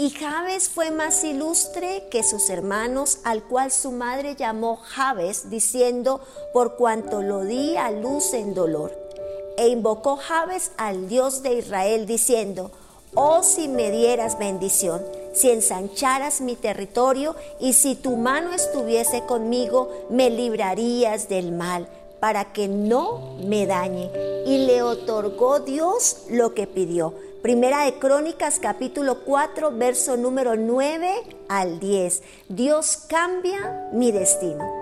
Y Jabes fue más ilustre que sus hermanos, al cual su madre llamó Jabes, diciendo, por cuanto lo di a luz en dolor. E invocó Jabes al Dios de Israel, diciendo, oh si me dieras bendición, si ensancharas mi territorio y si tu mano estuviese conmigo, me librarías del mal para que no me dañe. Y le otorgó Dios lo que pidió. Primera de Crónicas capítulo 4, verso número 9 al 10. Dios cambia mi destino.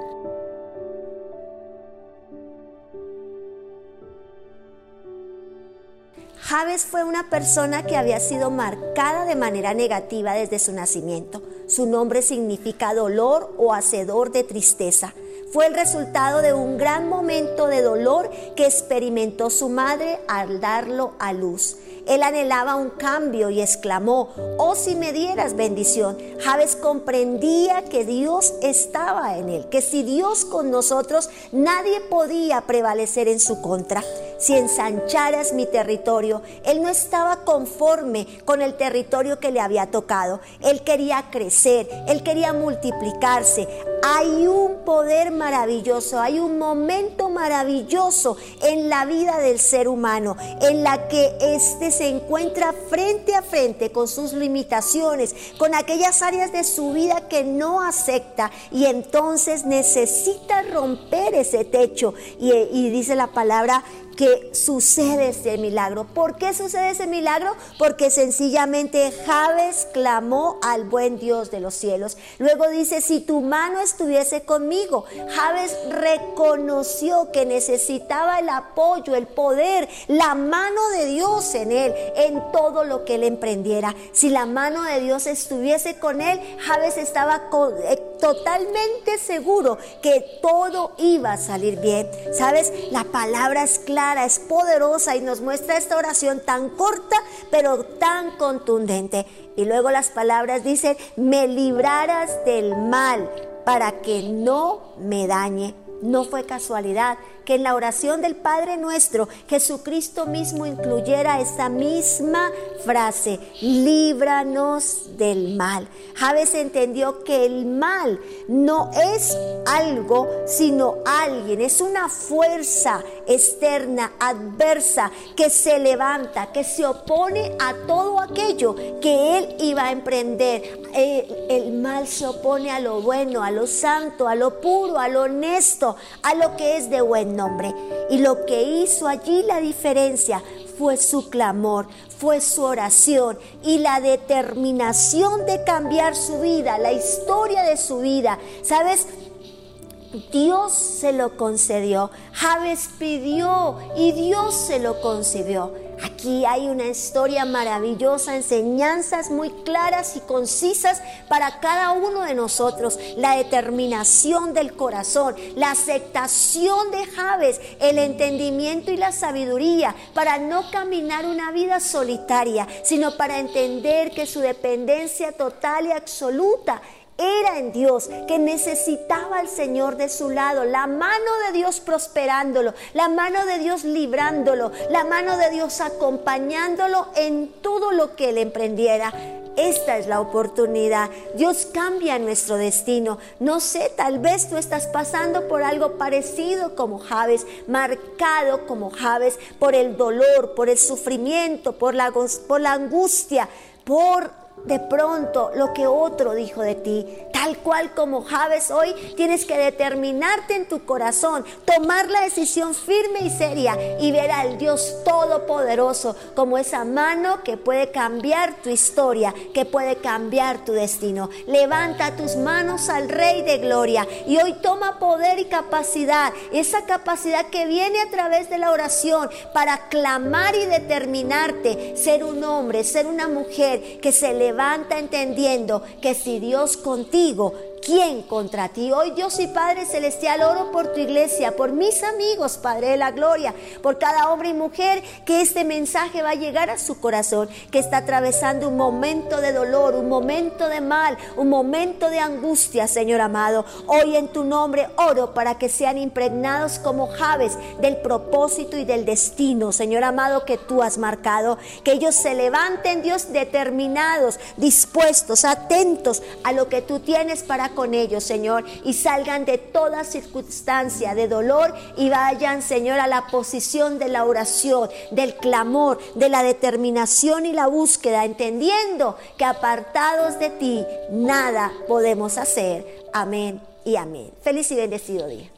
Javes fue una persona que había sido marcada de manera negativa desde su nacimiento. Su nombre significa dolor o hacedor de tristeza fue el resultado de un gran momento de dolor que experimentó su madre al darlo a luz. Él anhelaba un cambio y exclamó, oh si me dieras bendición. Javes comprendía que Dios estaba en él, que si Dios con nosotros, nadie podía prevalecer en su contra. Si ensancharas mi territorio, él no estaba conforme con el territorio que le había tocado. Él quería crecer, él quería multiplicarse. Hay un poder maravilloso, hay un momento maravilloso en la vida del ser humano, en la que éste se encuentra frente a frente con sus limitaciones, con aquellas áreas de su vida que no acepta y entonces necesita romper ese techo. Y, y dice la palabra que sucede ese milagro. ¿Por qué sucede ese milagro? Porque sencillamente Javes clamó al buen Dios de los cielos. Luego dice, si tu mano estuviese conmigo, Javes reconoció que necesitaba el apoyo, el poder, la mano de Dios en él, en todo lo que él emprendiera. Si la mano de Dios estuviese con él, Javes estaba eh, totalmente seguro que todo iba a salir bien. ¿Sabes? La palabra es clara es poderosa y nos muestra esta oración tan corta, pero tan contundente. Y luego las palabras dicen, me librarás del mal para que no me dañe. No fue casualidad que en la oración del Padre nuestro Jesucristo mismo incluyera esta misma frase, líbranos del mal. Javes entendió que el mal no es algo, sino alguien, es una fuerza externa, adversa, que se levanta, que se opone a todo aquello que él iba a emprender. El, el mal se opone a lo bueno, a lo santo, a lo puro, a lo honesto, a lo que es de buen nombre. Y lo que hizo allí la diferencia fue su clamor, fue su oración y la determinación de cambiar su vida, la historia de su vida. ¿Sabes? Dios se lo concedió. Javes pidió y Dios se lo concedió. Aquí hay una historia maravillosa, enseñanzas muy claras y concisas para cada uno de nosotros. La determinación del corazón, la aceptación de Javes, el entendimiento y la sabiduría para no caminar una vida solitaria, sino para entender que su dependencia total y absoluta era en Dios, que necesitaba al Señor de su lado, la mano de Dios prosperándolo, la mano de Dios librándolo, la mano de Dios acompañándolo en todo lo que él emprendiera. Esta es la oportunidad. Dios cambia nuestro destino. No sé, tal vez tú estás pasando por algo parecido como Javes, marcado como Javes por el dolor, por el sufrimiento, por la, por la angustia, por de pronto lo que otro dijo de ti. Tal cual como Javes hoy, tienes que determinarte en tu corazón, tomar la decisión firme y seria y ver al Dios Todopoderoso como esa mano que puede cambiar tu historia, que puede cambiar tu destino. Levanta tus manos al Rey de Gloria y hoy toma poder y capacidad, esa capacidad que viene a través de la oración para clamar y determinarte, ser un hombre, ser una mujer que se levanta entendiendo que si Dios contigo, ¿quién contra ti? Hoy Dios y Padre Celestial oro por tu iglesia, por mis amigos, Padre de la Gloria, por cada hombre y mujer que este mensaje va a llegar a su corazón, que está atravesando un momento de dolor, un momento de mal, un momento de angustia, Señor amado. Hoy en tu nombre oro para que sean impregnados como javes del propósito y del destino, Señor amado, que tú has marcado. Que ellos se levanten, Dios, determinados, dispuestos, atentos a lo que tú tienes para con ellos, Señor, y salgan de toda circunstancia de dolor y vayan, Señor, a la posición de la oración, del clamor, de la determinación y la búsqueda, entendiendo que apartados de ti nada podemos hacer. Amén y amén. Feliz y bendecido día.